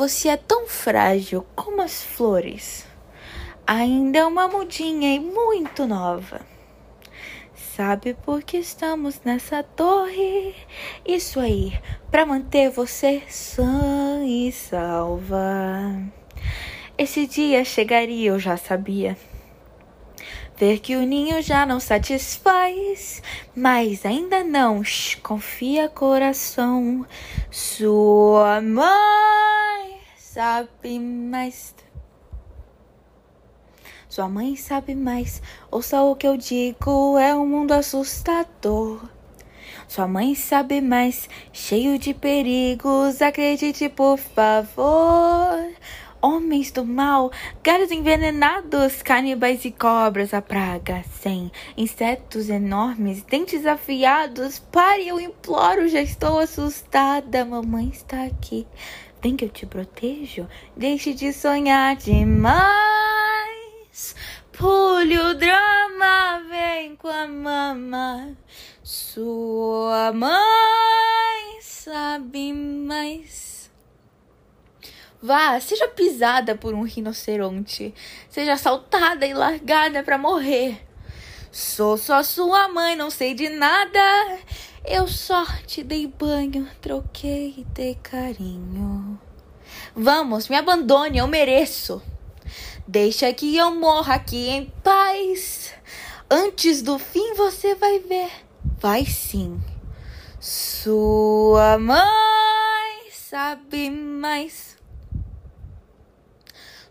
Você é tão frágil como as flores. Ainda é uma mudinha e muito nova. Sabe por que estamos nessa torre? Isso aí, para manter você sã e salva. Esse dia chegaria, eu já sabia. Ver que o ninho já não satisfaz, mas ainda não. Confia, coração. Sua mãe sabe mais. Sua mãe sabe mais. Ouça o que eu digo, é um mundo assustador. Sua mãe sabe mais, cheio de perigos. Acredite, por favor homens do mal, galhos envenenados, canibais e cobras, a praga, sem insetos enormes, dentes afiados. Pare, eu imploro, já estou assustada. Mamãe está aqui. Vem que eu te protejo. Deixe de sonhar demais. Pule o drama, vem com a mama. Sua mãe sabe mais. Vá, seja pisada por um rinoceronte, seja assaltada e largada para morrer. Sou só sua mãe, não sei de nada. Eu só te dei banho, troquei e dei carinho. Vamos, me abandone, eu mereço. Deixa que eu morra aqui em paz. Antes do fim você vai ver. Vai sim. Sua mãe sabe mais.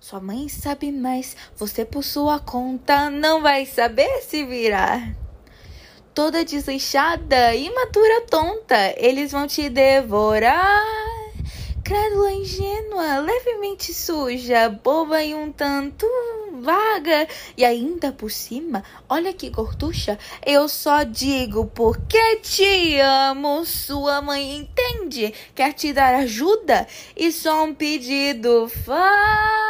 Sua mãe sabe mais, você por sua conta não vai saber se virar. Toda desleixada, imatura tonta, eles vão te devorar. Crédula ingênua, levemente suja, boba e um tanto vaga. E ainda por cima, olha que gorducha, eu só digo porque te amo. Sua mãe entende, quer te dar ajuda e só um pedido faz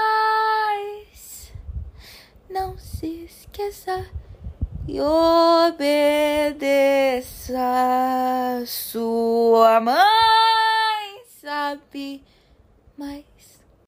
esqueça e obedeça. Sua mãe sabe mais.